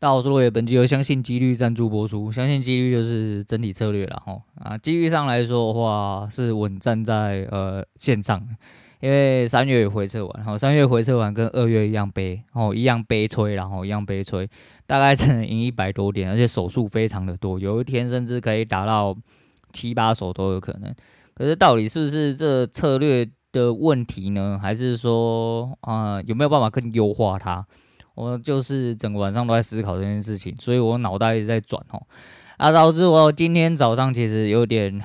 大家好，我是罗野，本集由相信几率赞助播出。相信几率就是整体策略了哈啊，几率上来说的话是稳站在呃线上，因为三月回撤完，然后，三月回撤完跟二月一样悲，哦，一样悲催，然后一样悲催，大概只能赢一百多点，而且手数非常的多，有一天甚至可以达到七八手都有可能。可是到底是不是这策略的问题呢？还是说啊、有没有办法更优化它？我就是整个晚上都在思考这件事情，所以我脑袋一直在转哦，啊，导致我今天早上其实有点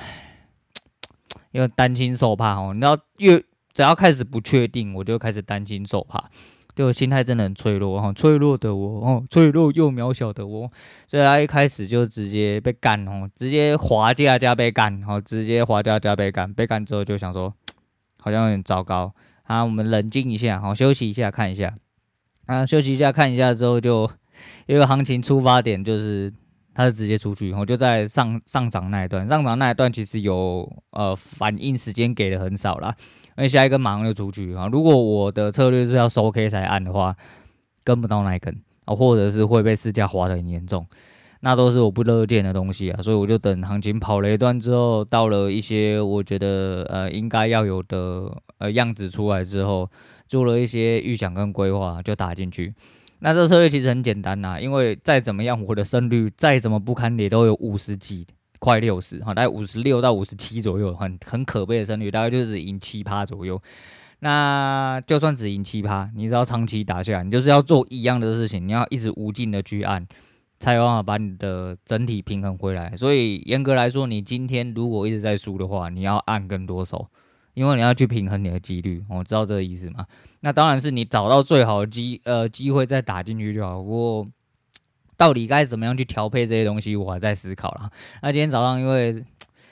有点担惊受怕哦。你知道，越只要开始不确定，我就开始担惊受怕，就心态真的很脆弱哈，脆弱的我哦，脆弱又渺小的我，所以他一开始就直接被干哦，直接滑价加被干，哦直接滑价加被干，被干之后就想说 好像有点糟糕啊，我们冷静一下，好休息一下，看一下。啊，休息一下，看一下之后，就因为行情出发点，就是它是直接出去，我就在上上涨那一段，上涨那一段其实有呃反应时间给的很少啦，因为下一根马上就出去啊。如果我的策略是要收 K 才按的话，跟不到那一根啊，或者是会被市价滑的很严重，那都是我不乐见的东西啊。所以我就等行情跑了一段之后，到了一些我觉得呃应该要有的呃样子出来之后。做了一些预想跟规划，就打进去。那这个策略其实很简单呐，因为再怎么样，我的胜率再怎么不堪，也都有五十几，快六十，哈，大概五十六到五十七左右，很很可悲的胜率，大概就是赢七趴左右。那就算只赢七趴，你只要长期打下来，你就是要做一样的事情，你要一直无尽的去按，才有办法把你的整体平衡回来。所以严格来说，你今天如果一直在输的话，你要按更多手。因为你要去平衡你的几率，我知道这个意思吗？那当然是你找到最好的机呃机会再打进去就好。不过到底该怎么样去调配这些东西，我还在思考啦。那今天早上因为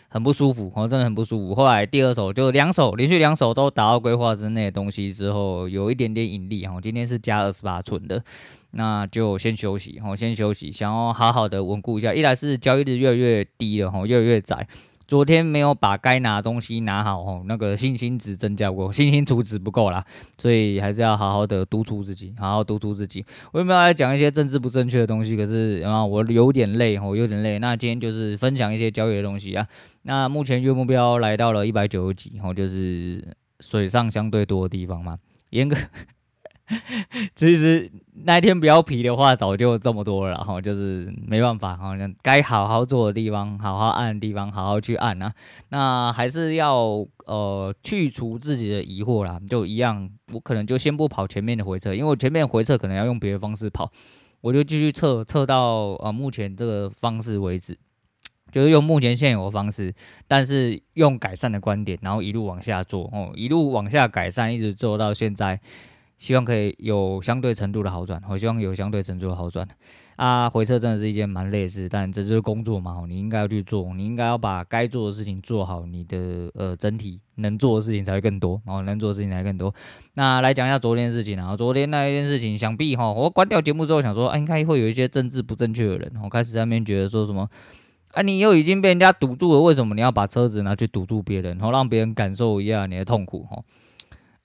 很不舒服，我真的很不舒服。后来第二手就两手连续两手都打到规划之内的东西之后，有一点点引力哈。今天是加二十八寸的，那就先休息，我先休息，想要好好的稳固一下。一来是交易日越来越低了哈，越来越窄。昨天没有把该拿的东西拿好哦，那个信心值增加过，信心储值不够啦，所以还是要好好的督促自己，好好督促自己。我有没有来讲一些政治不正确的东西？可是啊，我有点累，我有点累。那今天就是分享一些交易的东西啊。那目前月目标来到了一百九十几，然后就是水上相对多的地方嘛，严格。其实那天不要皮的话，早就这么多了哈，就是没办法哈，该好好做的地方，好好按的地方，好好去按啊。那还是要呃去除自己的疑惑啦，就一样，我可能就先不跑前面的回撤，因为我前面回撤可能要用别的方式跑，我就继续测测到呃目前这个方式为止，就是用目前现有的方式，但是用改善的观点，然后一路往下做哦，一路往下改善，一直做到现在。希望可以有相对程度的好转，我希望有相对程度的好转。啊，回撤真的是一件蛮累的事，但这就是工作嘛，你应该要去做，你应该要把该做的事情做好，你的呃整体能做的事情才会更多，然后能做的事情才会更多。那来讲一下昨天的事情啊，昨天那一件事情，想必哈，我关掉节目之后想说，啊，应该会有一些政治不正确的人，我开始在那边觉得说什么，啊，你又已经被人家堵住了，为什么你要把车子拿去堵住别人，然后让别人感受一下你的痛苦哈？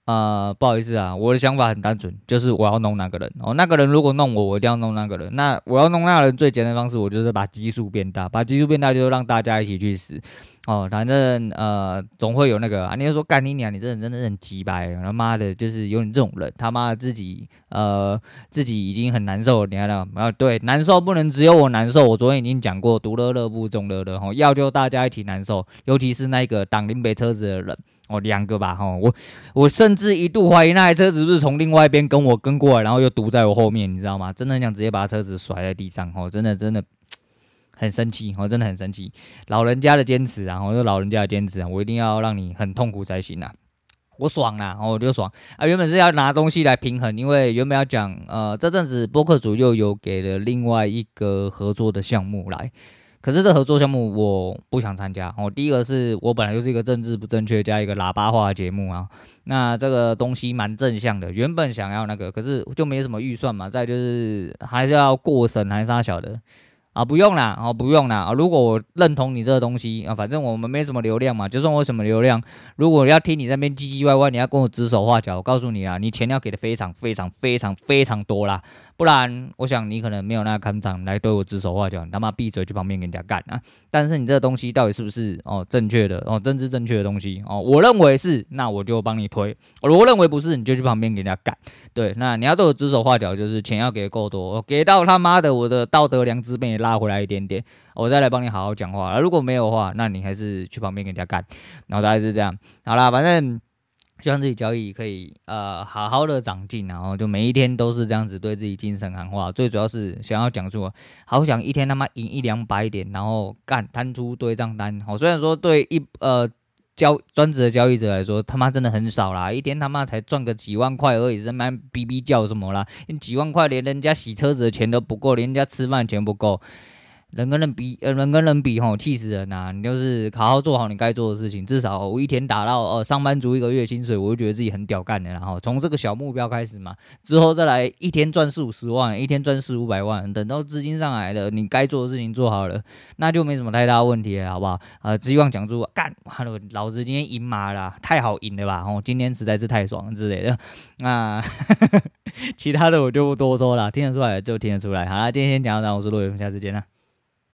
啊、呃，不好意思啊，我的想法很单纯，就是我要弄那个人哦。那个人如果弄我，我一定要弄那个人。那我要弄那个人最简单方式，我就是把基数变大，把基数变大，就是让大家一起去死哦。反正呃，总会有那个啊，你就说干你娘，你这人真的很鸡掰，他妈的，就是有你这种人，他妈的自己呃自己已经很难受了，你看到没有？对，难受不能只有我难受。我昨天已经讲过，独乐乐不众乐乐哦，要就大家一起难受，尤其是那个挡林北车子的人。哦，两个吧，哈，我我甚至一度怀疑那台车子是不是从另外一边跟我跟过来，然后又堵在我后面，你知道吗？真的很想直接把车子甩在地上，哦，真的真的很生气，哦，真的很生气。老人家的坚持啊，我说老人家的坚持啊，我一定要让你很痛苦才行啊，我爽啦，然后我就爽啊。原本是要拿东西来平衡，因为原本要讲，呃，这阵子播客组又有给了另外一个合作的项目来。可是这合作项目我不想参加我。第一个是我本来就是一个政治不正确加一个喇叭话的节目啊，那这个东西蛮正向的，原本想要那个，可是就没什么预算嘛。再就是还是要过审还是他晓得啊？不用啦，哦不用啦啊！如果我认同你这个东西啊，反正我们没什么流量嘛，就算我什么流量，如果要听你那边唧唧歪歪，你要跟我指手画脚，我告诉你啊，你钱要给的非常非常非常非常多啦。不然我想你可能没有那个看场来对我指手画脚，你他妈闭嘴去旁边跟人家干啊！但是你这个东西到底是不是哦正确的哦政治正确的东西哦？我认为是，那我就帮你推；我认为不是，你就去旁边给人家干。对，那你要对我指手画脚，就是钱要给够多，给到他妈的我的道德良知被你拉回来一点点，我再来帮你好好讲话。如果没有的话，那你还是去旁边跟人家干。然后大概是这样，好了，反正。希望自己交易可以呃好好的长进，然后就每一天都是这样子对自己精神喊话。最主要是想要讲出，好想一天他妈赢一两百点，然后干摊出对账单。好，虽然说对一呃交专职的交易者来说，他妈真的很少啦，一天他妈才赚个几万块而已，在那逼逼叫什么啦？几万块连人家洗车子的钱都不够，连人家吃饭钱不够。人跟人比，呃，人跟人比，吼，气死人呐、啊！你就是好好做好你该做的事情，至少我一天打到，呃，上班族一个月薪水，我就觉得自己很屌干的。然后从这个小目标开始嘛，之后再来一天赚四五十万，一天赚四五百万，等到资金上来了，你该做的事情做好了，那就没什么太大问题了，好不好？呃，希望讲出干，哈喽，老子今天赢麻了，太好赢了吧？吼，今天实在是太爽之类的。那 其他的我就不多说了，听得出来就听得出来。好了，今天先讲到这，我是陆伟，我们下次见了。